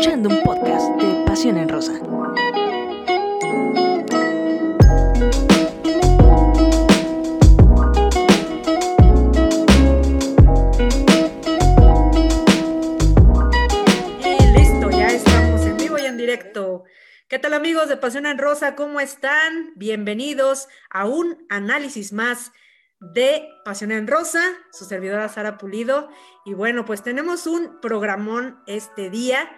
escuchando un podcast de Pasión en Rosa. Y listo, ya estamos en vivo y en directo. ¿Qué tal amigos de Pasión en Rosa? ¿Cómo están? Bienvenidos a un análisis más de Pasión en Rosa, su servidora Sara Pulido. Y bueno, pues tenemos un programón este día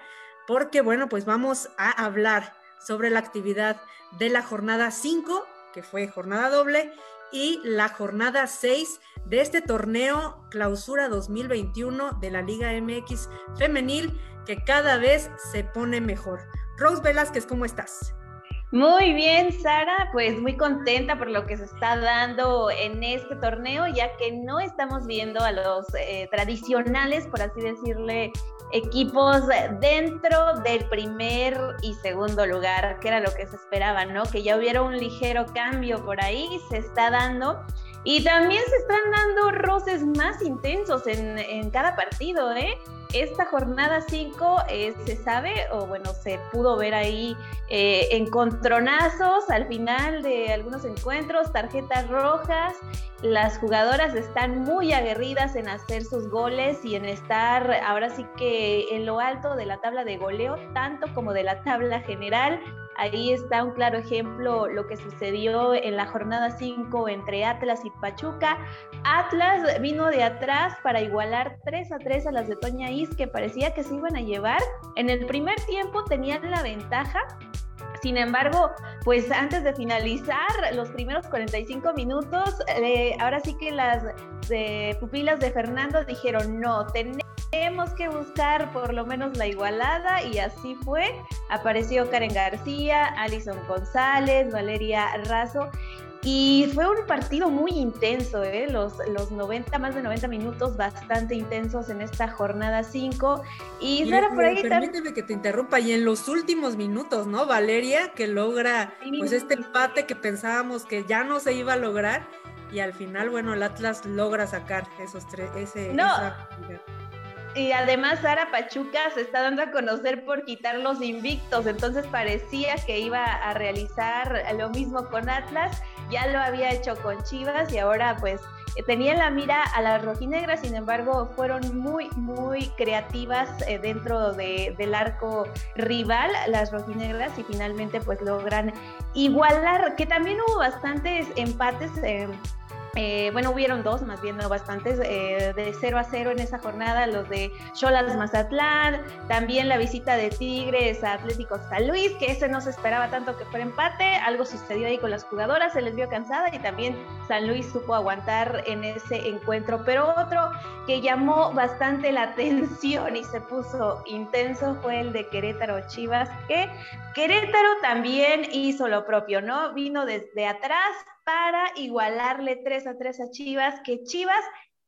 porque bueno, pues vamos a hablar sobre la actividad de la jornada 5, que fue jornada doble, y la jornada 6 de este torneo Clausura 2021 de la Liga MX Femenil, que cada vez se pone mejor. Rose Velázquez, ¿cómo estás? Muy bien, Sara, pues muy contenta por lo que se está dando en este torneo, ya que no estamos viendo a los eh, tradicionales, por así decirle, equipos dentro del primer y segundo lugar, que era lo que se esperaba, ¿no? Que ya hubiera un ligero cambio por ahí, se está dando. Y también se están dando roces más intensos en, en cada partido, ¿eh? Esta jornada 5 eh, se sabe, o bueno, se pudo ver ahí eh, encontronazos al final de algunos encuentros, tarjetas rojas. Las jugadoras están muy aguerridas en hacer sus goles y en estar ahora sí que en lo alto de la tabla de goleo, tanto como de la tabla general. Ahí está un claro ejemplo lo que sucedió en la jornada 5 entre Atlas y Pachuca. Atlas vino de atrás para igualar 3 a 3 a las de Toña Is, que parecía que se iban a llevar. En el primer tiempo tenían la ventaja, sin embargo, pues antes de finalizar los primeros 45 minutos, eh, ahora sí que las eh, pupilas de Fernando dijeron, no, tenemos que buscar por lo menos la igualada y así fue. Apareció Karen García, Alison González, Valeria Razo y fue un partido muy intenso, ¿eh? los, los 90, más de 90 minutos bastante intensos en esta jornada 5. Y Sara, por ahí Permíteme que te interrumpa, y en los últimos minutos, ¿no? Valeria, que logra pues este empate que pensábamos que ya no se iba a lograr, y al final, bueno, el Atlas logra sacar esos tres, ese... No. Y además Sara Pachuca se está dando a conocer por quitar los invictos, entonces parecía que iba a realizar lo mismo con Atlas, ya lo había hecho con Chivas y ahora pues tenía la mira a las rojinegras, sin embargo fueron muy, muy creativas eh, dentro del arco rival, las rojinegras, y finalmente pues logran igualar, que también hubo bastantes empates. Eh, eh, bueno, hubieron dos, más bien no bastantes, eh, de 0 a 0 en esa jornada, los de Cholas Mazatlán, también la visita de Tigres a Atlético San Luis, que ese no se esperaba tanto que fuera empate, algo sucedió ahí con las jugadoras, se les vio cansada y también San Luis supo aguantar en ese encuentro, pero otro que llamó bastante la atención y se puso intenso fue el de Querétaro Chivas, que Querétaro también hizo lo propio, ¿no? Vino desde atrás, para igualarle 3 a 3 a Chivas, que Chivas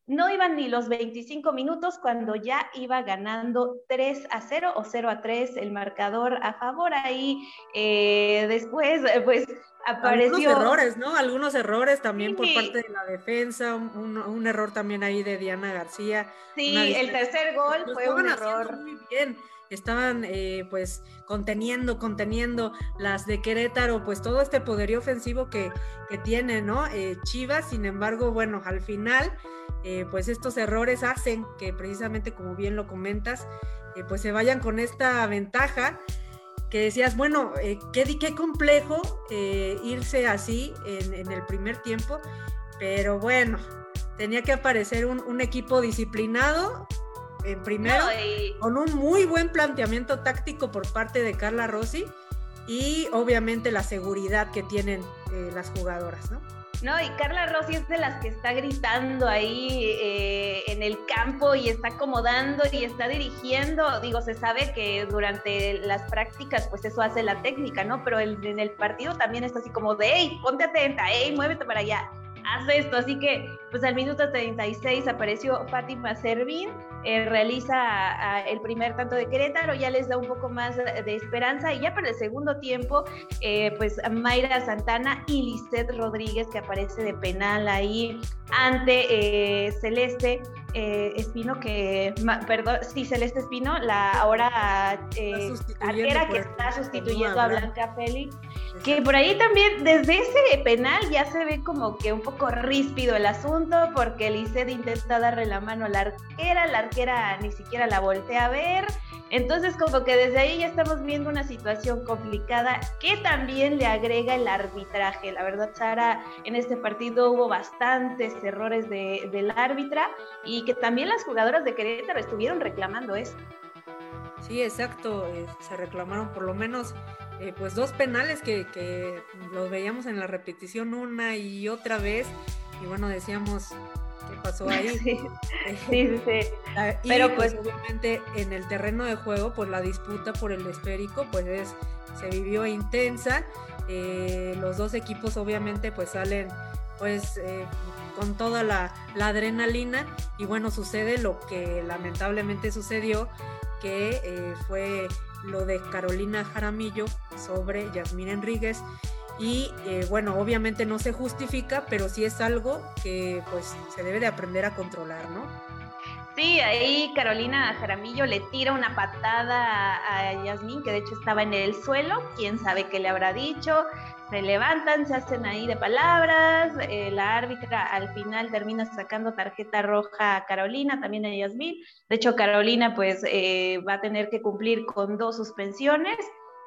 no iban ni los 25 minutos cuando ya iba ganando 3 a 0 o 0 a 3 el marcador a favor. Ahí eh, después, pues apareció. Algunos errores, ¿no? Algunos errores también por parte de la defensa, un, un, error también ahí de Diana García. Sí, el tercer gol fue un error. Muy bien estaban eh, pues conteniendo, conteniendo las de Querétaro, pues todo este poderío ofensivo que, que tiene, ¿no? Eh, Chivas, sin embargo, bueno, al final, eh, pues estos errores hacen que precisamente, como bien lo comentas, pues se vayan con esta ventaja que decías, bueno, qué, qué complejo irse así en, en, el primer tiempo, pero bueno, tenía que aparecer un equipo disciplinado en primero, con un muy buen planteamiento táctico por parte de Carla Rossi y obviamente la seguridad que tienen eh, las jugadoras, ¿no? No, y Carla Rossi es de las que está gritando ahí eh, en el campo y está acomodando y está dirigiendo. Digo, se sabe que durante las prácticas, pues eso hace la técnica, ¿no? Pero en el partido también está así como de, hey, ponte atenta, hey, muévete para allá hace esto. Así que, pues al minuto 36 apareció Fátima Servín, eh, realiza el primer tanto de Querétaro, ya les da un poco más de esperanza. Y ya para el segundo tiempo, eh, pues Mayra Santana y Lisette Rodríguez, que aparece de penal ahí ante eh, Celeste, eh, Espino, que, perdón, sí, Celeste Espino, la ahora eh, arquera que está sustituyendo a Blanca Félix, que por ahí también, desde ese penal ya se ve como que un poco ríspido el asunto, porque Lisset intenta darle la mano a la arquera, la arquera ni siquiera la voltea a ver, entonces, como que desde ahí ya estamos viendo una situación complicada que también le agrega el arbitraje. La verdad, Sara, en este partido hubo bastantes errores de, del árbitra y que también las jugadoras de Querétaro estuvieron reclamando eso. Sí, exacto. Eh, se reclamaron por lo menos eh, pues dos penales que, los veíamos en la repetición una y otra vez. Y bueno, decíamos, pasó ahí. Sí, sí, Pero pues, pues, obviamente en el terreno de juego, pues la disputa por el esférico, pues es, se vivió intensa. Eh, los dos equipos obviamente pues salen pues eh, con toda la, adrenalina y bueno, sucede lo que lamentablemente sucedió, que eh, fue lo de Carolina Jaramillo sobre Yasmín Enríguez y eh, bueno, obviamente no se justifica, pero sí es algo que pues se debe de aprender a controlar, ¿no? Sí, ahí Carolina Jaramillo le tira una patada a Yasmín, que de hecho estaba en el suelo, quién sabe qué le habrá dicho, se levantan, se hacen ahí de palabras, eh, la árbitra al final termina sacando tarjeta roja a Carolina, también a Yasmín, de hecho Carolina pues eh, va a tener que cumplir con dos suspensiones,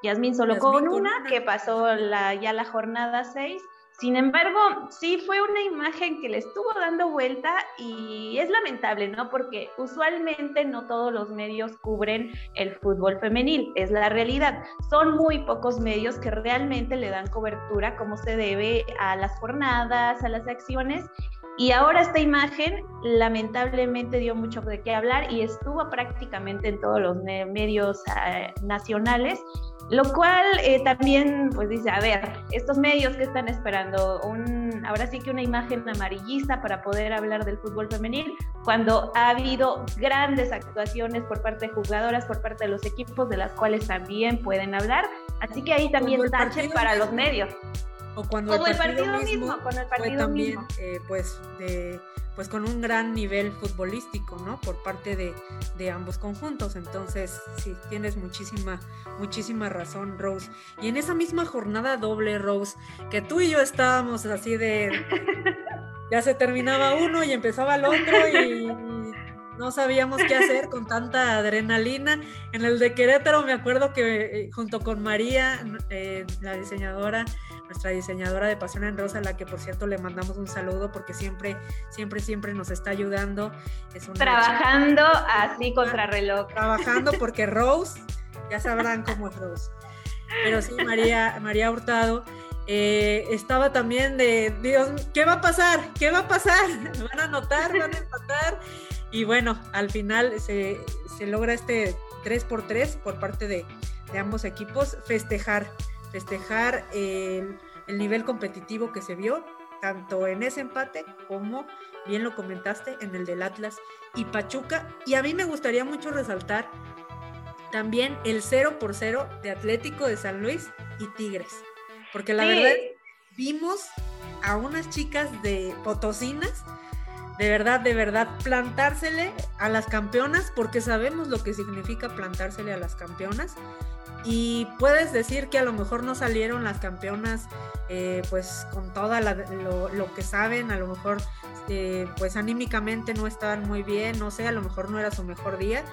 Yasmín solo con, una, que pasó la, ya la jornada 6. Sin embargo, sí fue una imagen que le estuvo dando vuelta y es lamentable, ¿no? Porque usualmente no todos los medios cubren el fútbol femenil, es la realidad. Son muy pocos medios que realmente le dan cobertura como se debe a las jornadas, a las acciones. Y ahora esta imagen lamentablemente dio mucho de qué hablar y estuvo prácticamente en todos los medios eh, nacionales lo cual eh, también pues dice, a ver, estos medios que están esperando, un, ahora sí que una imagen amarillista para poder hablar del fútbol femenil, cuando ha habido grandes actuaciones por parte de jugadoras, por parte de los equipos, de las cuales también pueden hablar. Así que ahí también tache para los medios. O cuando el partido, mismo, con el partido fue también, eh, pues, de pues con un gran nivel futbolístico, ¿no? Por parte de, ambos conjuntos. Entonces, sí, tienes muchísima, muchísima razón, Rose. Y en esa misma jornada doble, Rose, que tú y yo estábamos así de... Ya se terminaba uno y empezaba el otro y no sabíamos qué hacer con tanta adrenalina. En el de Querétaro me acuerdo que eh, junto con María, eh, la diseñadora, nuestra diseñadora de Pasión en Rosa, a la que por cierto le mandamos un saludo porque siempre, siempre, siempre nos está ayudando. Trabajando así contra reloj. Trabajando porque Rose, ya sabrán cómo es Rose. Pero sí, María, María Hurtado. Eh, estaba también de, Dios, ¿qué va a pasar? ¿Qué va a pasar? ¿Van a anotar? ¿Van a empatar? Y bueno, al final se, logra este 3 por 3 por parte de, de ambos equipos, festejar festejar el, nivel competitivo que se vio, tanto en ese empate como, bien lo comentaste, en el del Atlas y Pachuca. Y a mí me gustaría mucho resaltar también el 0 por 0 de Atlético de San Luis y Tigres, porque la verdad vimos a unas chicas de Potosinas de verdad, de verdad, plantársele a las campeonas, porque sabemos lo que significa plantársele a las campeonas. Y puedes decir que a lo mejor no salieron las campeonas eh, pues con todo lo, que saben, a lo mejor eh, pues anímicamente no estaban muy bien, no sé, a lo mejor no era su mejor día,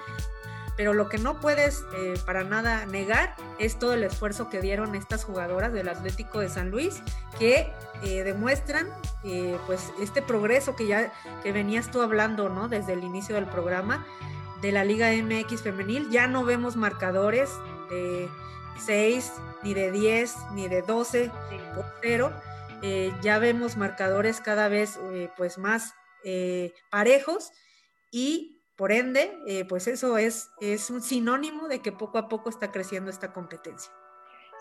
pero lo que no puedes eh, para nada negar es todo el esfuerzo que dieron estas jugadoras del Atlético de San Luis que demuestran pues este progreso que ya que venías tú hablando no desde el inicio del programa de la Liga MX femenil. Ya no vemos marcadores de 6, ni de 10, ni de 12 por cero. Eh, ya vemos marcadores cada vez eh, pues más eh, parejos y por ende, pues eso es, es un sinónimo de que poco a poco está creciendo esta competencia.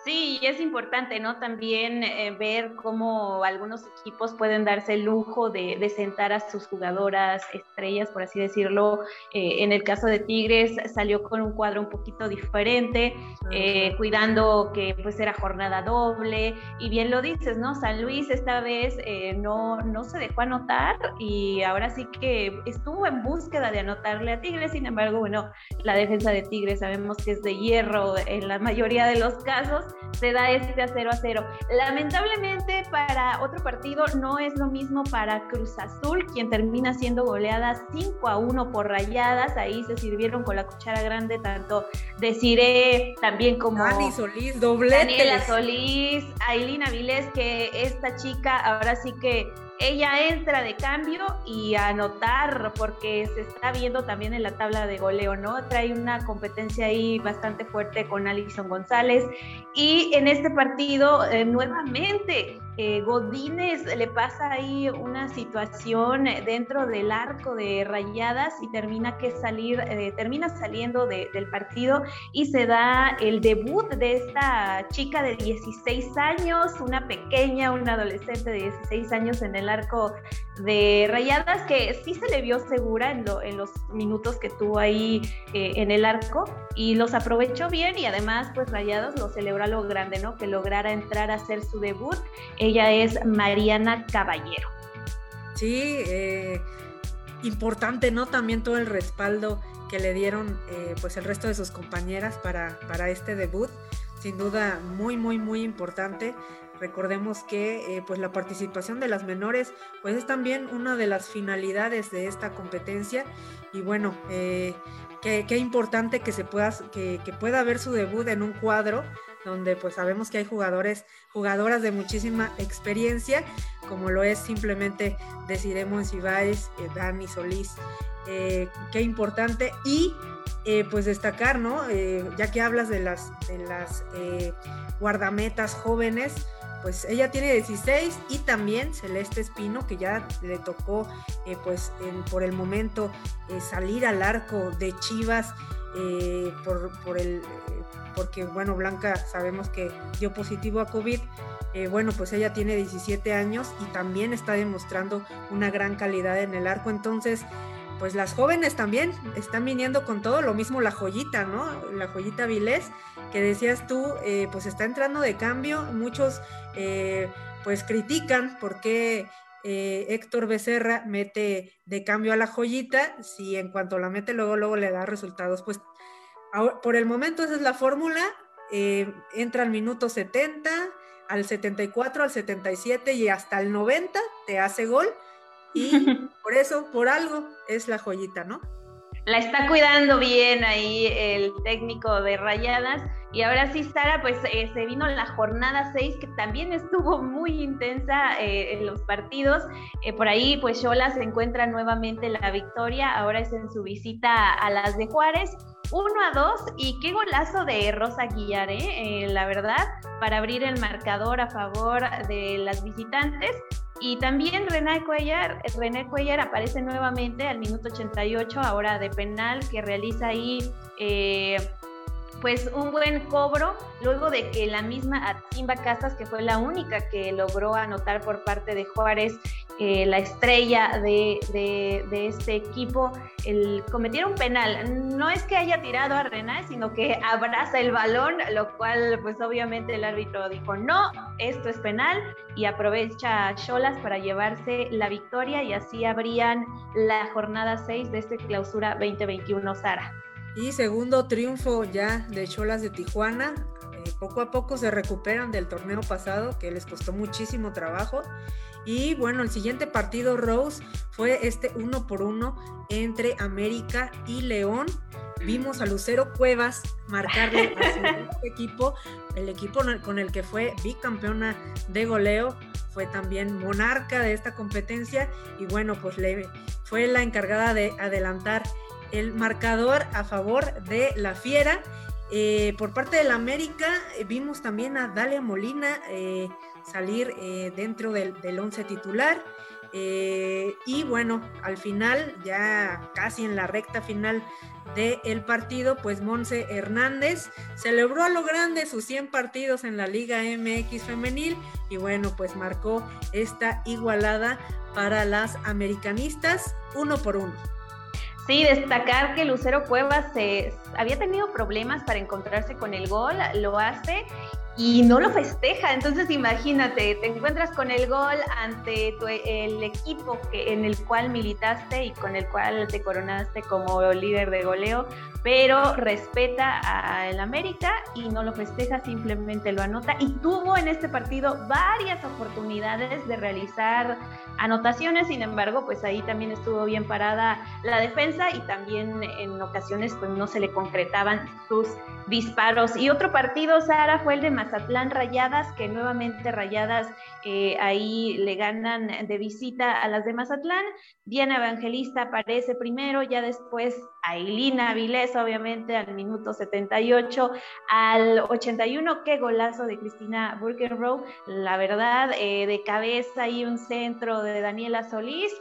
Sí, y es importante, ¿no? También eh, ver cómo algunos equipos pueden darse el lujo de, sentar a sus jugadoras estrellas, por así decirlo. Eh, en el caso de Tigres salió con un cuadro un poquito diferente, eh, cuidando que pues era jornada doble. Y bien lo dices, ¿no? San Luis esta vez no, no se dejó anotar y ahora sí que estuvo en búsqueda de anotarle a Tigres. Sin embargo, bueno, la defensa de Tigres sabemos que es de hierro en la mayoría de los casos se da este a 0 a 0. Lamentablemente para otro partido no es lo mismo para Cruz Azul, quien termina siendo goleada 5 a 1 por rayadas. Ahí se sirvieron con la cuchara grande tanto Desiree también como Dani Solís, doblete. Daniela Solís, Ailina Vilés, que esta chica ahora sí que ella entra de cambio y a anotar, porque se está viendo también en la tabla de goleo, ¿no? Trae una competencia ahí bastante fuerte con Alison González. Y en este partido, eh, nuevamente, eh, Godínez le pasa ahí una situación dentro del arco de rayadas y termina que salir, eh, termina saliendo del partido y se da el debut de esta chica de 16 años, una pequeña, una adolescente de 16 años en el arco de rayadas que sí se le vio segura en, los minutos que tuvo ahí eh, en el arco y los aprovechó bien y además pues rayados lo celebró a lo grande, ¿no? Que lograra entrar a hacer su debut ella es Mariana Caballero. Sí, eh, importante, ¿no? También todo el respaldo que le dieron eh, pues el resto de sus compañeras para, para este debut. Sin duda muy, muy, muy importante. Recordemos que eh, pues la participación de las menores pues es también una de las finalidades de esta competencia y bueno, qué, importante que se pueda, que, que pueda ver su debut en un cuadro donde pues sabemos que hay jugadores, jugadoras de muchísima experiencia, como lo es simplemente Desiree Monsiváis, eh, Dani Solís, eh, qué importante, y eh, pues destacar, ¿no? ya que hablas de las, de las guardametas jóvenes, pues ella tiene 16 y también Celeste Espino, que ya le tocó pues por el momento salir al arco de Chivas por, por, el, porque bueno, Blanca sabemos que dio positivo a COVID. Eh, bueno, pues ella tiene 17 años y también está demostrando una gran calidad en el arco. Entonces, pues las jóvenes también están viniendo con todo, lo mismo la joyita, ¿no? La joyita Vilés, que decías tú, eh, pues está entrando de cambio. Muchos eh, pues critican por qué Héctor Becerra mete de cambio a la joyita, si en cuanto la mete luego, luego le da resultados, pues por el momento esa es la fórmula. Eh, entra al minuto 70, al 74, al 77 y hasta el 90 te hace gol. Y por eso, por algo, es la joyita, ¿no? La está cuidando bien ahí el técnico de Rayadas. Y ahora sí, Sara, pues eh, se vino la jornada 6, que también estuvo muy intensa eh, en los partidos. por ahí, pues Yola se encuentra nuevamente la victoria. Ahora es en su visita a las de Juárez. 1 a 2 y qué golazo de Rosa Aguilar, ¿eh? la verdad, para abrir el marcador a favor de las visitantes. Y también René Cuellar, René Cuellar aparece nuevamente al minuto 88, ahora de penal, que realiza ahí eh, pues un buen cobro, luego de que la misma Atimba Casas, que fue la única que logró anotar por parte de Juárez, eh, la estrella de, este equipo, el, cometiera un penal. No es que haya tirado a René, sino que abraza el balón, lo cual pues obviamente el árbitro dijo, no, esto es penal, y aprovecha a Cholas para llevarse la victoria y así abrían la jornada 6 de este clausura 2021 Sara. Y segundo triunfo ya de Cholas de Tijuana. Eh, poco a poco se recuperan del torneo pasado que les costó muchísimo trabajo. Y bueno, el siguiente partido, Rose, fue este uno por uno entre América y León. Vimos a Lucero Cuevas marcarle a su equipo, el equipo con el que fue bicampeona de goleo, fue también monarca de esta competencia y bueno, pues le fue la encargada de adelantar el marcador a favor de la Fiera. Eh, por parte de la América eh, vimos también a Dalia Molina eh, salir dentro del, del, once titular. Y bueno, al final, ya casi en la recta final del partido, pues Monse Hernández celebró a lo grande sus 100 partidos en la Liga MX femenil y bueno, pues marcó esta igualada para las americanistas uno por uno. Sí, destacar que Lucero Cuevas se, había tenido problemas para encontrarse con el gol, lo hace y no lo festeja. Entonces imagínate, te encuentras con el gol ante el equipo que, en el cual militaste y con el cual te coronaste como líder de goleo, pero respeta al América y no lo festeja, simplemente lo anota. Y tuvo en este partido varias oportunidades de realizar anotaciones, sin embargo, pues ahí también estuvo bien parada la defensa y también en ocasiones pues no se le concretaban sus disparos. Y otro partido, Sara, fue el de Mazatlán Rayadas, que nuevamente Rayadas eh, ahí le ganan de visita a las de Mazatlán. Diana Evangelista aparece primero, ya después Ailina Avilés, obviamente, al minuto 78, al 81, qué golazo de Cristina Burkenrow, la verdad, eh, de cabeza y un centro de Daniela Solís.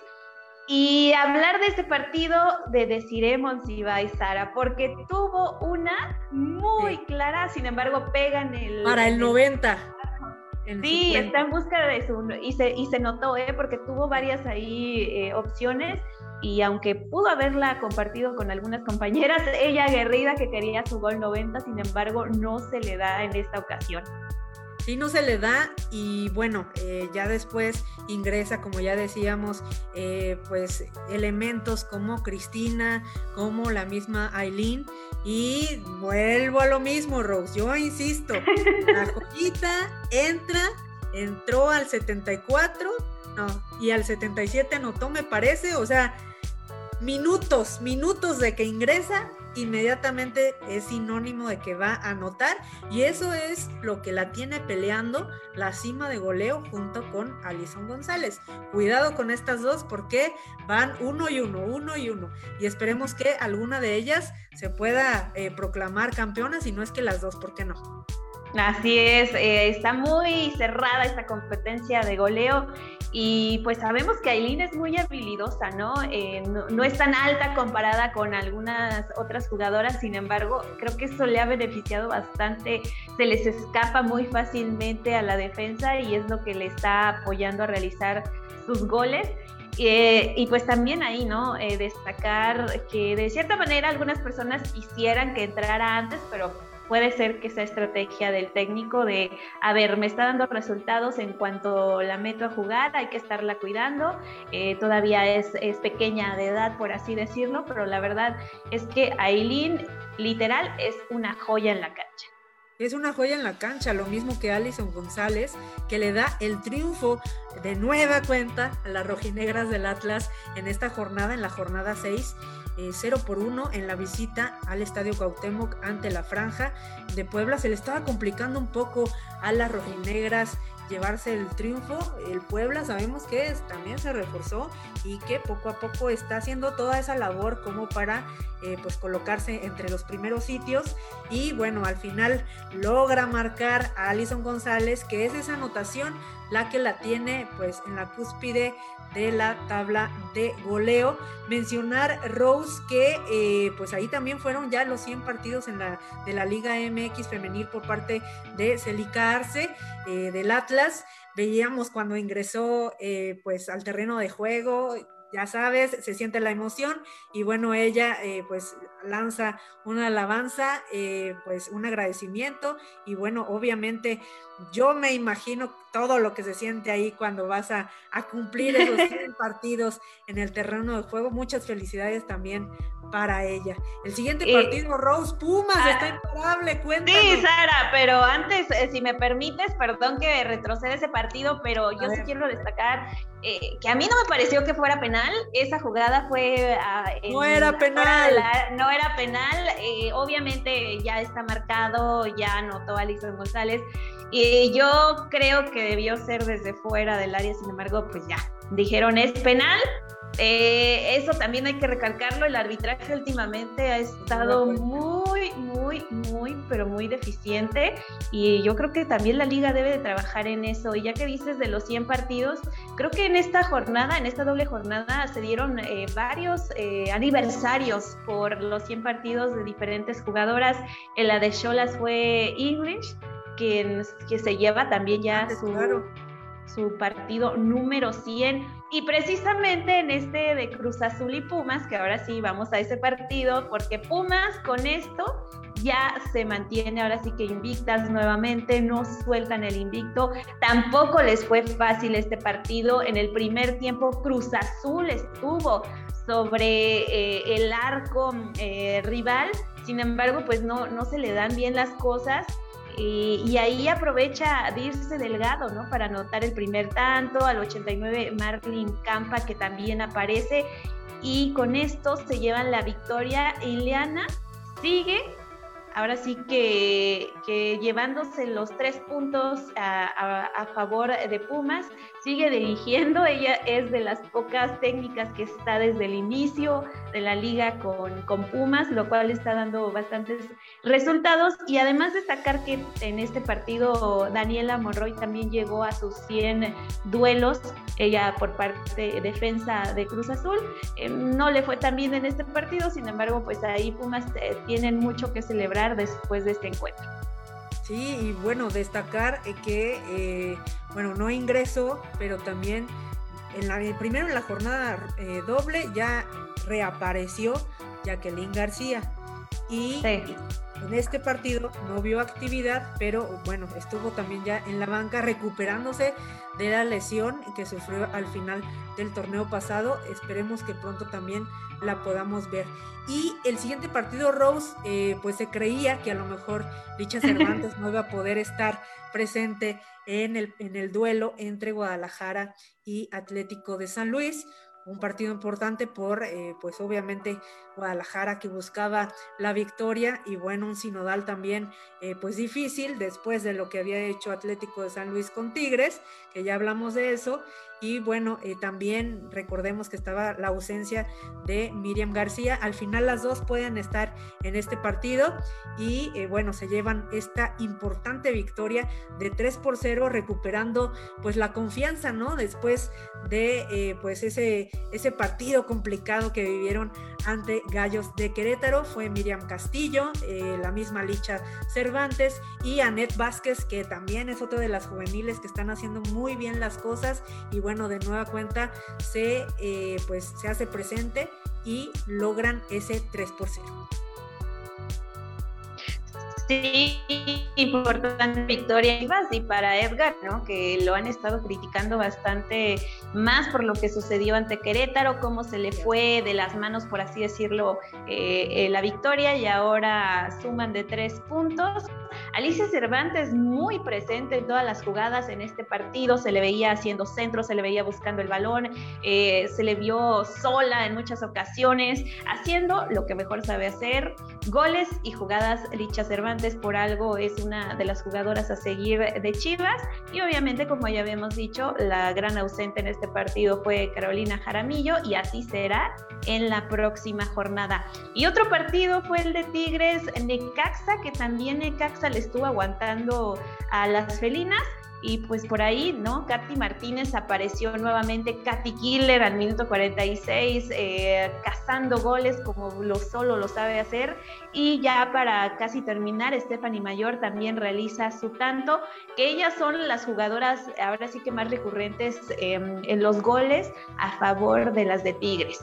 Y hablar de este partido de Desiree Monsiva y Sara, porque tuvo una muy clara, sin embargo, pega en el... Para el 90. sí, está en busca de su... Y se, y se notó, ¿eh? porque tuvo varias ahí eh, opciones y aunque pudo haberla compartido con algunas compañeras, ella aguerrida que quería su gol 90, sin embargo, no se le da en esta ocasión. Sí, no se le da y bueno, eh, ya después ingresa, como ya decíamos, eh, pues elementos como Cristina, como la misma Aileen y vuelvo a lo mismo, Rose, yo insisto, la joyita entra, entró al 74, no, y al 77 anotó, me parece, o sea, minutos, minutos de que ingresa inmediatamente es sinónimo de que va a anotar y eso es lo que la tiene peleando la cima de goleo junto con Alison González. Cuidado con estas dos porque van uno y uno, uno y uno y esperemos que alguna de ellas se pueda eh, proclamar campeona, si no es que las dos, ¿por qué no? Así es, eh, está muy cerrada esta competencia de goleo y pues sabemos que Aileen es muy habilidosa, eh, ¿no? ¿no? es tan alta comparada con algunas otras jugadoras, sin embargo, creo que eso le ha beneficiado bastante, se les escapa muy fácilmente a la defensa y es lo que le está apoyando a realizar sus goles. Eh, y pues también ahí, ¿no? destacar que de cierta manera algunas personas quisieran que entrara antes, pero puede ser que esa estrategia del técnico de, a ver, me está dando resultados en cuanto la meto a jugar, hay que estarla cuidando, eh, todavía es, es, pequeña de edad, por así decirlo, pero la verdad es que Aileen literal es una joya en la cancha. Es una joya en la cancha, lo mismo que Alison González, que le da el triunfo de nueva cuenta a las rojinegras del Atlas en esta jornada, en la jornada 6. 0 eh, por 1 en la visita al Estadio Cuauhtémoc ante la Franja de Puebla. Se le estaba complicando un poco a las rojinegras llevarse el triunfo. El Puebla sabemos que también se reforzó y que poco a poco está haciendo toda esa labor como para eh, pues colocarse entre los primeros sitios y bueno, al final logra marcar a Alison González, que es esa anotación la que la tiene pues en la cúspide de la tabla de goleo. Mencionar Rose que eh, pues ahí también fueron ya los 100 partidos en la, de la Liga MX femenil por parte de Celica Arce eh, del Atlas. Veíamos cuando ingresó eh, pues al terreno de juego, ya sabes, se siente la emoción y bueno, ella pues lanza una alabanza, pues un agradecimiento y bueno, obviamente yo me imagino todo lo que se siente ahí cuando vas a, cumplir esos 100 partidos en el terreno de juego. Muchas felicidades también para ella. El siguiente partido, Rose Pumas, ah, está imparable, cuéntanos. Sí, Sara, pero antes, eh, si me permites, perdón que retroceda ese partido, pero yo sí quiero destacar eh, que a mí no me pareció que fuera penal. Esa jugada fue... Ah, no era penal. no era penal. Eh, obviamente ya está marcado, ya anotó Alison González. Y yo creo que debió ser desde fuera del área, sin embargo, pues ya, dijeron es penal Eh, eso también hay que recalcarlo, el arbitraje últimamente ha estado muy, muy, muy, pero muy deficiente y yo creo que también la liga debe de trabajar en eso. Y ya que dices de los 100 partidos, creo que en esta jornada, en esta doble jornada, se dieron eh, varios eh, aniversarios por los 100 partidos de diferentes jugadoras. En la de Cholas fue English, que, que se lleva también ya su su partido número 100 y precisamente en este de Cruz Azul y Pumas, que ahora sí vamos a ese partido, porque Pumas con esto ya se mantiene ahora sí que invictas nuevamente, no sueltan el invicto, tampoco les fue fácil este partido, en el primer tiempo Cruz Azul estuvo sobre eh, el arco eh, rival, sin embargo pues no, no se le dan bien las cosas y, ahí aprovecha Dirce Delgado, ¿no? Para anotar el primer tanto, al 89 Marlin Campa que también aparece y con esto se llevan la victoria. Ileana sigue ahora sí que, llevándose los tres puntos a, favor de Pumas, sigue dirigiendo, ella es de las pocas técnicas que está desde el inicio de la liga con, con Pumas, lo cual está dando bastantes resultados y además destacar que en este partido Daniela Monroy también llegó a sus 100 duelos, ella por parte de defensa de Cruz Azul, eh, no le fue tan bien en este partido, sin embargo pues ahí Pumas eh, tienen mucho que celebrar después de este encuentro. Sí, y bueno, destacar eh, que, eh, bueno, no ingresó, pero también en la, primero en la jornada eh, doble ya reapareció Jacqueline García. Y, en este partido no vio actividad, pero bueno, estuvo también ya en la banca recuperándose de la lesión que sufrió al final del torneo pasado. Esperemos que pronto también la podamos ver. Y el siguiente partido, Rose, eh, pues se creía que a lo mejor Licha Cervantes no iba a poder estar presente en el, en el duelo entre Guadalajara y Atlético de San Luis un partido importante por, eh, pues obviamente, Guadalajara que buscaba la victoria y bueno, un sinodal también, eh, pues difícil después de lo que había hecho Atlético de San Luis con Tigres, que ya hablamos de eso, y bueno, eh, también recordemos que estaba la ausencia de Miriam García. Al final las dos pueden estar en este partido y eh, bueno, se llevan esta importante victoria de 3 por 0, recuperando pues la confianza, ¿no? Después de eh, pues ese, ese partido complicado que vivieron ante Gallos de Querétaro. Fue Miriam Castillo, la misma Licha Cervantes y Anet Vázquez, que también es otra de las juveniles que están haciendo muy bien las cosas y bueno, bueno, de nueva cuenta se, eh, pues, se hace presente y logran ese 3 por 0. Sí, importante victoria y para Edgar, ¿no? Que lo han estado criticando bastante más por lo que sucedió ante Querétaro, cómo se le fue de las manos, por así decirlo, eh, eh, la victoria y ahora suman de tres puntos. Alicia Cervantes muy presente en todas las jugadas en este partido, se le veía haciendo centro, se le veía buscando el balón, eh, se le vio sola en muchas ocasiones, haciendo lo que mejor sabe hacer, goles y jugadas. Alicia Cervantes por algo es una de las jugadoras a seguir de Chivas y obviamente como ya habíamos dicho, la gran ausente en este partido fue Carolina Jaramillo y así será en la próxima jornada. Y otro partido fue el de Tigres Necaxa, que también Necaxa le estuvo aguantando a las felinas. Y pues por ahí, ¿no? Katy Martínez apareció nuevamente, Katy Killer al minuto 46, eh, cazando goles como lo solo lo sabe hacer. Y ya para casi terminar, Stephanie Mayor también realiza su tanto, que ellas son las jugadoras ahora sí que más recurrentes em, en los goles a favor de las de Tigres.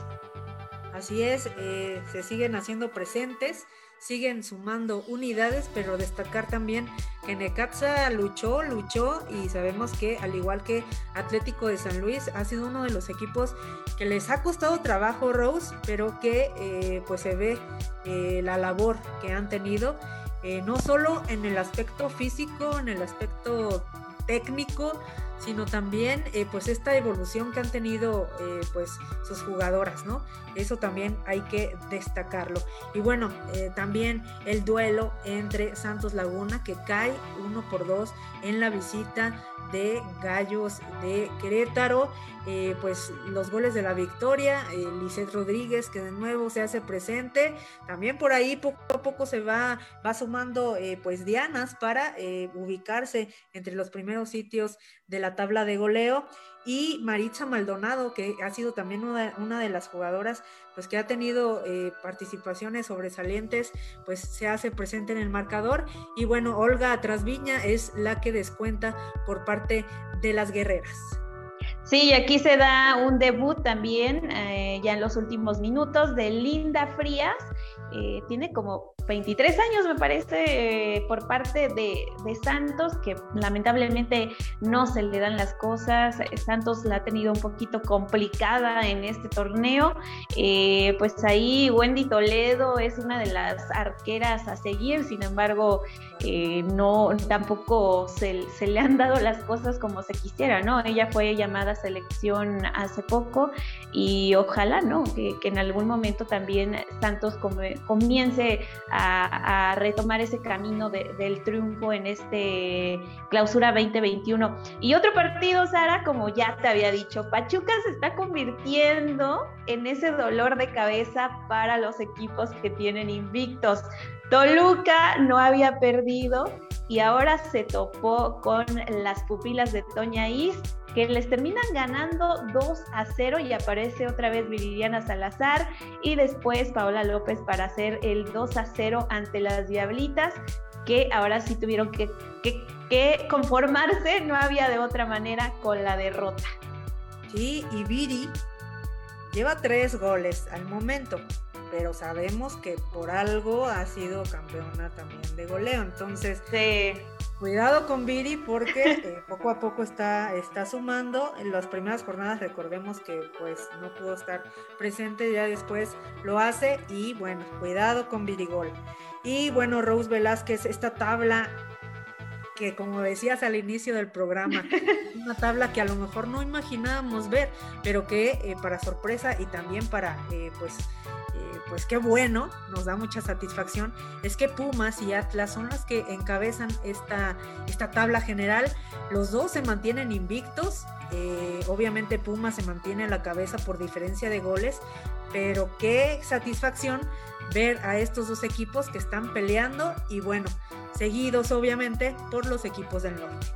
Así es, eh, se siguen haciendo presentes siguen sumando unidades, pero destacar también que Necaxa luchó, luchó y sabemos que al igual que Atlético de San Luis ha sido uno de los equipos que les ha costado trabajo Rose, pero que eh, pues se ve eh, la labor que han tenido, eh, no solo en el aspecto físico, en el aspecto técnico, sino también eh, pues esta evolución que han tenido eh, pues sus jugadoras, ¿no? Eso también hay que destacarlo. Y bueno, eh, también el duelo entre Santos Laguna que cae uno por dos en la visita de Gallos de Querétaro. Eh, pues los goles de la victoria, eh, Rodríguez que de nuevo se hace presente, también por ahí poco a poco se va, va sumando eh, pues dianas para eh, ubicarse entre los primeros sitios de la tabla de goleo y Maritza Maldonado, que ha sido también una, de las jugadoras pues que ha tenido participaciones sobresalientes, pues se hace presente en el marcador y bueno, Olga Trasviña es la que descuenta por parte de las guerreras. Sí, aquí se da un debut también, eh, ya en los últimos minutos, de Linda Frías. Eh, tiene como 23 años, me parece, eh, por parte de, Santos, que lamentablemente no se le dan las cosas. Santos la ha tenido un poquito complicada en este torneo. Eh, pues ahí Wendy Toledo es una de las arqueras a seguir, sin embargo, eh, no tampoco se, le han dado las cosas como se quisiera, ¿no? Ella fue llamada selección hace poco y ojalá, ¿no? Que, en algún momento también Santos comience a, retomar ese camino del triunfo en este clausura 2021. Y otro partido, Sara, como ya te había dicho, Pachuca se está convirtiendo en ese dolor de cabeza para los equipos que tienen invictos. Toluca no había perdido y ahora se topó con las pupilas de Toña Is que les terminan ganando 2 a 0 y aparece otra vez Viridiana Salazar y después Paola López para hacer el 2 a 0 ante las Diablitas que ahora sí tuvieron que, que, conformarse, no había de otra manera con la derrota. Sí, y Viri lleva tres goles al momento, pero sabemos que por algo ha sido campeona también de goleo, entonces sí. Cuidado con Viri porque eh, poco a poco está, está sumando. En las primeras jornadas recordemos que pues no pudo estar presente, ya después lo hace y bueno, cuidado con Gol. Y bueno, Rose Velázquez, esta tabla que como decías al inicio del programa, una tabla que a lo mejor no imaginábamos ver, pero que eh, para sorpresa y también para eh, pues pues qué bueno, nos da mucha satisfacción, es que Pumas y Atlas son las que encabezan esta, esta tabla general. Los dos se mantienen invictos. Eh, obviamente Pumas se mantiene a la cabeza por diferencia de goles, pero qué satisfacción ver a estos dos equipos que están peleando y bueno, seguidos obviamente por los equipos del norte.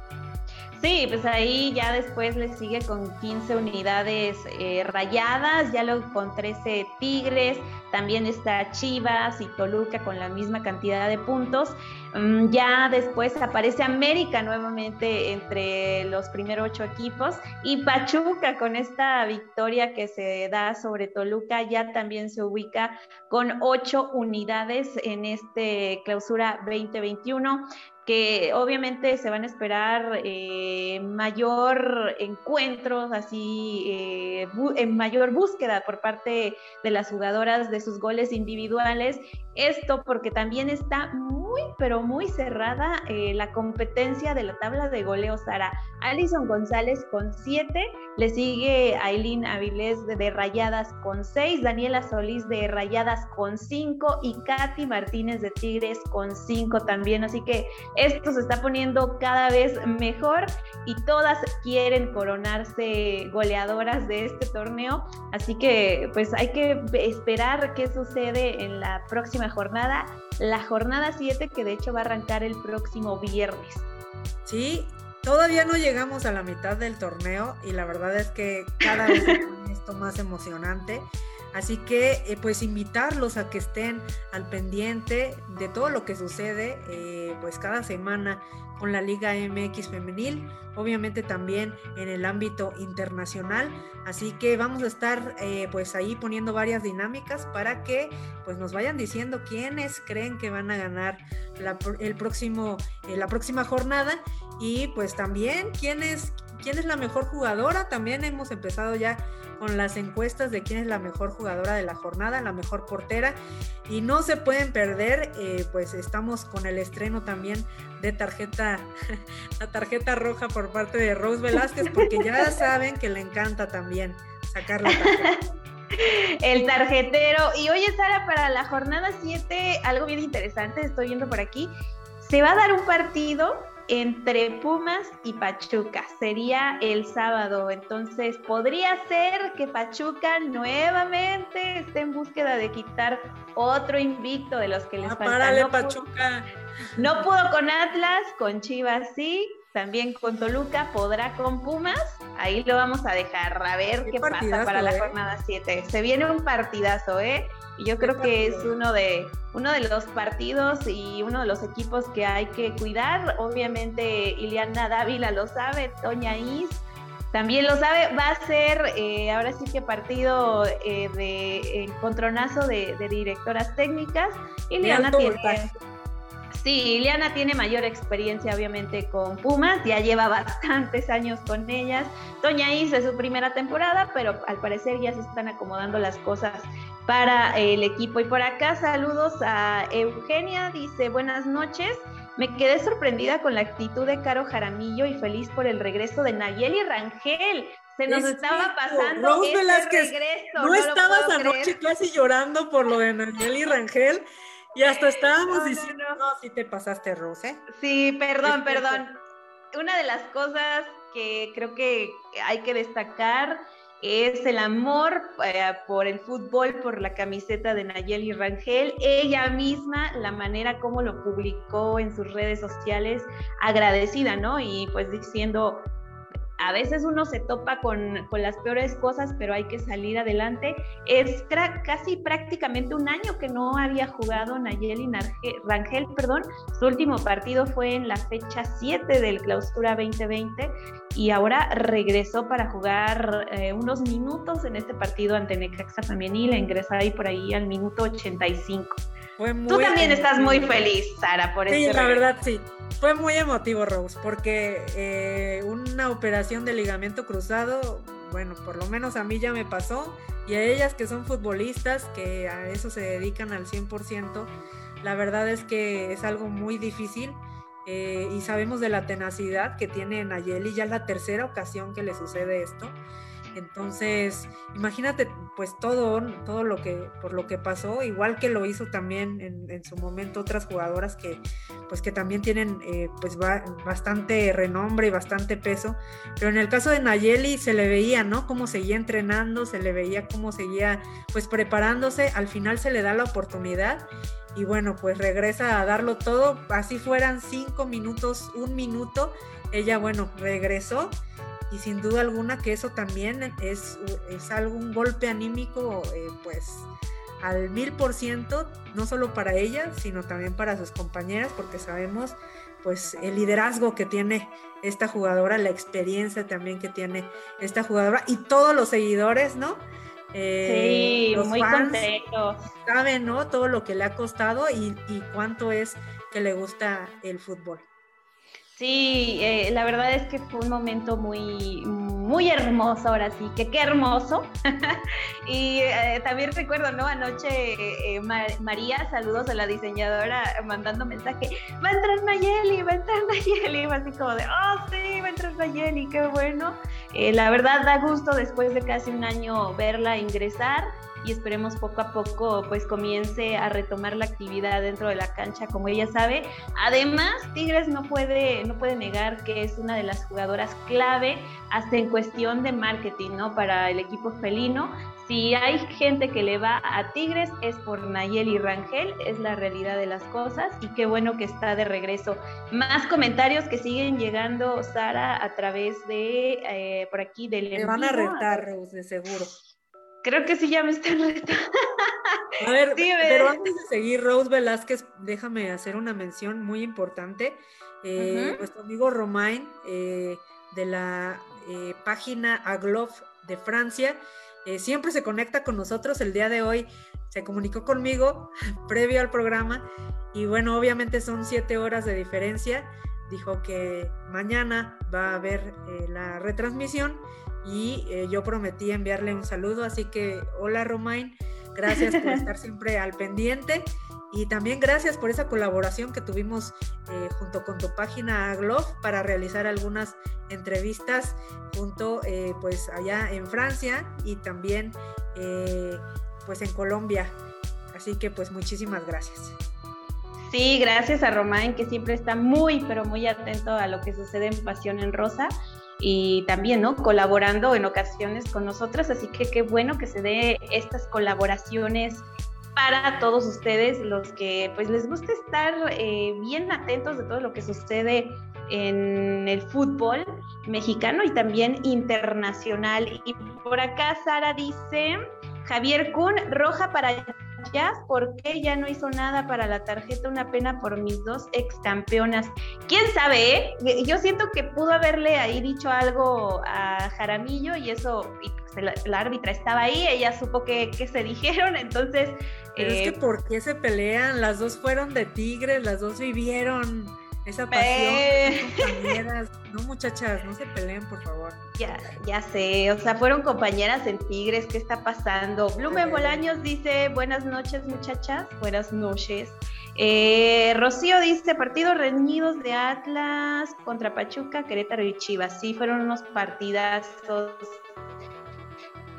Sí, pues ahí ya después le sigue con 15 unidades eh, rayadas, ya luego con 13 Tigres, también está Chivas y Toluca con la misma cantidad de puntos. Mm, ya después aparece América nuevamente entre los primeros ocho equipos y Pachuca con esta victoria que se da sobre Toluca ya también se ubica con ocho unidades en este clausura 2021 que obviamente se van a esperar eh, mayor encuentros, así, eh, en mayor búsqueda por parte de las jugadoras de sus goles individuales. Esto porque también está muy, pero muy cerrada eh, la competencia de la tabla de goleo, Sara. Alison González con 7, le sigue Aileen Avilés de, Rayadas con 6, Daniela Solís de Rayadas con 5 y Katy Martínez de Tigres con 5 también. Así que esto se está poniendo cada vez mejor y todas quieren coronarse goleadoras de este torneo. Así que pues hay que esperar qué sucede en la próxima jornada, la jornada 7 que de hecho va a arrancar el próximo viernes. Sí, todavía no llegamos a la mitad del torneo y la verdad es que cada vez es esto más emocionante. Así que eh, pues invitarlos a que estén al pendiente de todo lo que sucede eh, pues cada semana con la Liga MX femenil, obviamente también en el ámbito internacional. Así que vamos a estar eh, pues ahí poniendo varias dinámicas para que pues nos vayan diciendo quiénes creen que van a ganar la, el próximo, la próxima jornada y pues también quién es, quién es la mejor jugadora. También hemos empezado ya con las encuestas de quién es la mejor jugadora de la jornada, la mejor portera. Y no se pueden perder, eh, pues estamos con el estreno también de tarjeta, la tarjeta roja por parte de Rose Velázquez, porque ya saben que le encanta también sacar la tarjeta. El tarjetero. Y oye, Sara, para la jornada 7, algo bien interesante, estoy viendo por aquí. Se va a dar un partido entre Pumas y Pachuca. Sería el sábado. Entonces, podría ser que Pachuca nuevamente esté en búsqueda de quitar otro invicto de los que les ah, falta. no Pachuca. no pudo con Atlas, con Chivas sí, también con Toluca, podrá con Pumas. Ahí lo vamos a dejar a ver qué, pasa para la ¿eh? jornada 7. Se viene un partidazo, ¿eh? Y yo creo que es uno de, uno de los partidos y uno de los equipos que hay que cuidar. Obviamente Iliana Dávila lo sabe, Toña Is también lo sabe. Va a ser eh, ahora sí que partido eh, de encontronazo de, directoras técnicas. Iliana tiene... Sí, Iliana tiene mayor experiencia obviamente con Pumas, ya lleva bastantes años con ellas. Toña hizo su primera temporada, pero al parecer ya se están acomodando las cosas para el equipo. Y por acá saludos a Eugenia, dice buenas noches. Me quedé sorprendida con la actitud de Caro Jaramillo y feliz por el regreso de Nayeli Rangel. Se nos estaba pasando Rose Velázquez, regreso. No, estabas anoche casi llorando por lo de Nayeli Rangel y hasta estábamos diciendo, no, si te pasaste, Rose. ¿eh? Sí, perdón, perdón. Una de las cosas que creo que hay que destacar es el amor eh, por el fútbol, por la camiseta de Nayeli Rangel. Ella misma, la manera como lo publicó en sus redes sociales, agradecida, ¿no? Y pues diciendo, a veces uno se topa con, las peores cosas, pero hay que salir adelante. Es casi prácticamente un año que no había jugado Nayeli Rangel, perdón. Su último partido fue en la fecha 7 del clausura 2020 y ahora regresó para jugar eh, unos minutos en este partido ante Necaxa Femenil, ingresa ahí por ahí al minuto 85. Tú también estás muy feliz, Sara, por eso. Sí, la verdad sí. Fue muy emotivo, Rose, porque eh, una operación de ligamento cruzado, bueno, por lo menos a mí ya me pasó, y a ellas que son futbolistas, que a eso se dedican al 100%, la verdad es que es algo muy difícil. Eh, y sabemos de la tenacidad que tiene Nayeli, ya es la tercera ocasión que le sucede esto. Entonces, imagínate pues todo, todo lo que, por lo que pasó, igual que lo hizo también en, su momento otras jugadoras que pues que también tienen eh, pues bastante renombre y bastante peso, pero en el caso de Nayeli se le veía, ¿no? Cómo seguía entrenando, se le veía cómo seguía pues preparándose, al final se le da la oportunidad y bueno, pues regresa a darlo todo, así fueran cinco minutos, un minuto, ella bueno, regresó y sin duda alguna que eso también es, es algún golpe anímico, eh, pues al mil por ciento, no solo para ella, sino también para sus compañeras, porque sabemos pues el liderazgo que tiene esta jugadora, la experiencia también que tiene esta jugadora y todos los seguidores, ¿no? Eh, sí, muy contentos. Saben, ¿no? Todo lo que le ha costado y, y cuánto es que le gusta el fútbol. Sí, eh, la verdad es que fue un momento muy, muy hermoso, ahora sí, que qué hermoso. y eh, también recuerdo, ¿no? Anoche eh, María, saludos a la diseñadora, mandando mensaje, va a entrar Nayeli, va a entrar Nayeli, así como de, oh sí, va a entrar Nayeli, qué bueno. la verdad da gusto después de casi un año verla ingresar y esperemos poco a poco pues comience a retomar la actividad dentro de la cancha como ella sabe. Además, Tigres no puede, no puede negar que es una de las jugadoras clave hasta en cuestión de marketing, ¿no? Para el equipo felino. Si hay gente que le va a Tigres es por Nayeli Rangel, es la realidad de las cosas y qué bueno que está de regreso. Más comentarios que siguen llegando, Sara, a través de eh, por aquí del... Le van a retar, de seguro. Creo que sí ya me están retando. A ver, pero antes de seguir, Rose Velázquez, déjame hacer una mención muy importante. Eh, Nuestro amigo Romain, eh, de la eh, página Aglof de Francia, eh, siempre se conecta con nosotros. El día de hoy se comunicó conmigo previo al programa y bueno, obviamente son siete horas de diferencia. Dijo que mañana va a haber la retransmisión y eh, yo prometí enviarle un saludo, así que hola Romain, gracias por estar siempre al pendiente y también gracias por esa colaboración que tuvimos eh, junto con tu página Glove para realizar algunas entrevistas junto eh, pues allá en Francia y también pues en Colombia. Así que pues muchísimas gracias. Sí, gracias a Román, que siempre está muy, pero muy atento a lo que sucede en Pasión en Rosa y también, ¿no? Colaborando en ocasiones con nosotras, así que qué bueno que se dé estas colaboraciones para todos ustedes, los que pues les gusta estar eh, bien atentos de todo lo que sucede en el fútbol mexicano y también internacional. Y por acá Sara dice, Javier Kun, roja para Jazz, ¿por qué ya no hizo nada para la tarjeta? Una pena por mis dos ex campeonas. ¿Quién sabe? Eh? Yo siento que pudo haberle ahí dicho algo a Jaramillo y eso, y pues la, árbitra estaba ahí, ella supo que, se dijeron, entonces... Pero es que eh, ¿por qué se pelean? Las dos fueron de tigres, las dos vivieron esa pasión, compañeras. No, muchachas, no se peleen, por favor. Ya, ya sé, o sea, fueron compañeras en Tigres, ¿qué está pasando? Blumen Bolaños dice, buenas noches, muchachas, buenas noches. Eh, Rocío dice, partidos reñidos de Atlas contra Pachuca, Querétaro y Chivas. Sí, fueron unos partidazos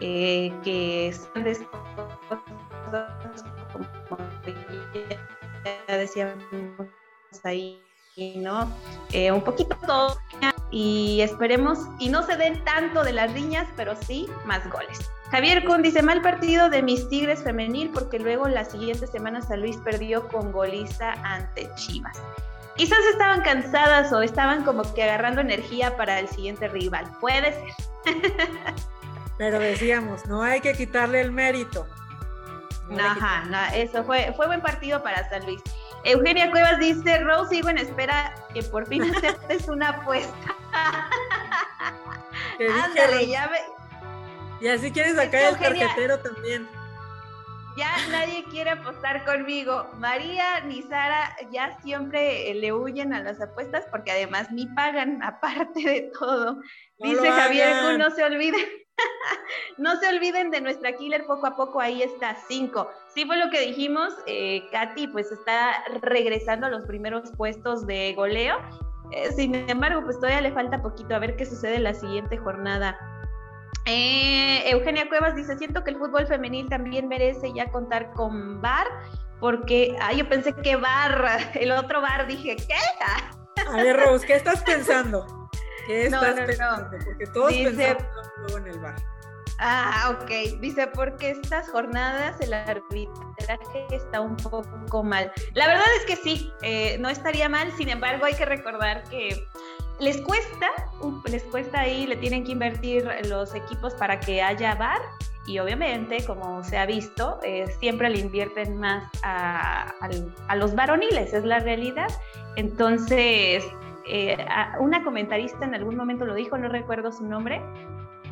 eh, que son de como ya decíamos ahí ¿no? Eh, un poquito todo y esperemos y no se den tanto de las riñas, pero sí más goles. Javier Kun dice, mal partido de mis Tigres femenil porque luego la siguiente semana San Luis perdió con goliza ante Chivas. Quizás estaban cansadas o estaban como que agarrando energía para el siguiente rival. Puede ser. Pero decíamos, no hay que quitarle el mérito. Ajá, eso fue, fue buen partido para San Luis. Eugenia Cuevas dice, Rose, sigo en espera que por fin aceptes una apuesta. Ándale, ya ve. Y así quieres sacar el tarjetero también. Ya nadie quiere apostar conmigo. María ni Sara ya siempre le huyen a las apuestas porque además ni pagan aparte de todo. Dice Javier, no se olviden. no se olviden de nuestra killer poco a poco, ahí está, cinco. Sí fue lo que dijimos, eh, Katy pues está regresando a los primeros puestos de goleo. Eh, sin embargo, pues todavía le falta poquito a ver qué sucede en la siguiente jornada. Eh, Eugenia Cuevas dice, siento que el fútbol femenil también merece ya contar con VAR, porque, ah, yo pensé que VAR, el otro VAR, dije, ¿qué? A ver, Rose, ¿qué estás pensando? ¿Qué estás pensando? Porque todos pensamos en el bar. Ah, ok. Dice, porque estas jornadas el arbitraje está un poco mal. La verdad es que sí, eh, no estaría mal, sin embargo hay que recordar que les cuesta, les cuesta ahí, le tienen que invertir los equipos para que haya bar y obviamente, como se ha visto, eh, siempre le invierten más a, a los varoniles, es la realidad. Entonces, eh, una comentarista en algún momento lo dijo, no recuerdo su nombre,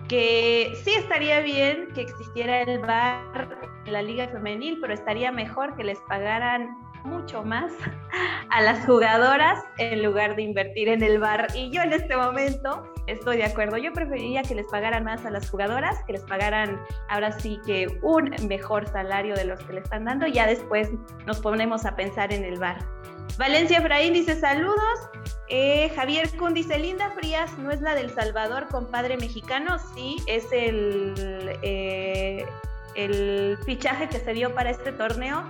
que sí estaría bien que existiera el bar en la liga femenil, pero estaría mejor que les pagaran mucho más a las jugadoras en lugar de invertir en el bar. Y yo en este momento estoy de acuerdo. Yo preferiría que les pagaran más a las jugadoras, que les pagaran ahora sí que un mejor salario de los que le están dando. Ya después nos ponemos a pensar en el bar. Valencia Efraín dice saludos. Eh, Javier Kun dice, Linda Frías no es la del Salvador, compadre mexicano, sí, es el, eh, el fichaje que se dio para este torneo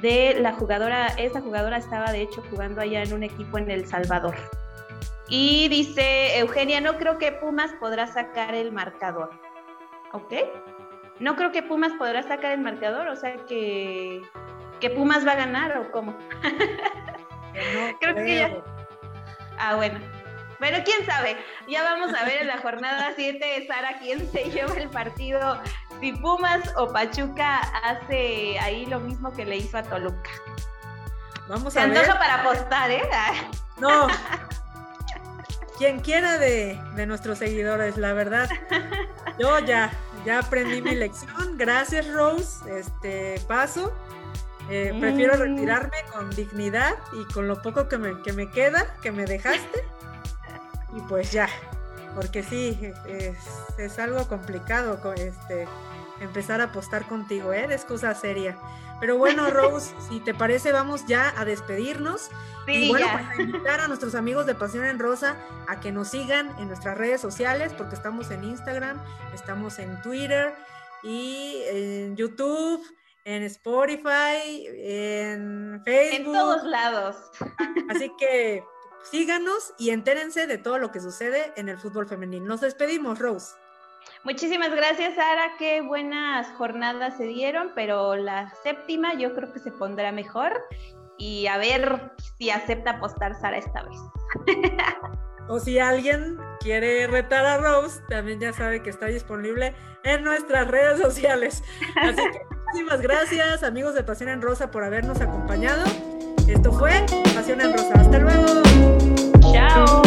de la jugadora, esa jugadora estaba de hecho jugando allá en un equipo en El Salvador. Y dice Eugenia, no creo que Pumas podrá sacar el marcador. ¿Ok? No creo que Pumas podrá sacar el marcador, o sea que, que Pumas va a ganar o cómo. creo, que ya. Ah, bueno. Pero quién sabe, ya vamos a ver en la jornada 7 de Sara quién se lleva el partido, si Pumas o Pachuca hace ahí lo mismo que le hizo a Toluca. Vamos a ver. para apostar, ¿eh? No. Quien quiera de, de, nuestros seguidores, la verdad. Yo ya, ya aprendí mi lección. Gracias, Rose. Este paso. Eh, prefiero mm. retirarme con dignidad y con lo poco que me, que me queda, que me dejaste. Y pues ya, porque sí, es, es algo complicado este, empezar a apostar contigo, ¿eh? es cosa seria. Pero bueno, Rose, si te parece, vamos ya a despedirnos. y bueno, pues a invitar a nuestros amigos de Pasión en Rosa a que nos sigan en nuestras redes sociales, porque estamos en Instagram, estamos en Twitter y en YouTube en Spotify, en Facebook. En todos lados. Así que síganos y entérense de todo lo que sucede en el fútbol femenino. Nos despedimos, Rose. Muchísimas gracias, Sara. Qué buenas jornadas se dieron, pero la séptima yo creo que se pondrá mejor y a ver si acepta apostar Sara esta vez. O si alguien quiere retar a Rose, también ya sabe que está disponible en nuestras redes sociales. Así que muchísimas gracias, amigos de Pasión en Rosa, por habernos acompañado. Esto fue Pasión en Rosa. Hasta luego. Chao.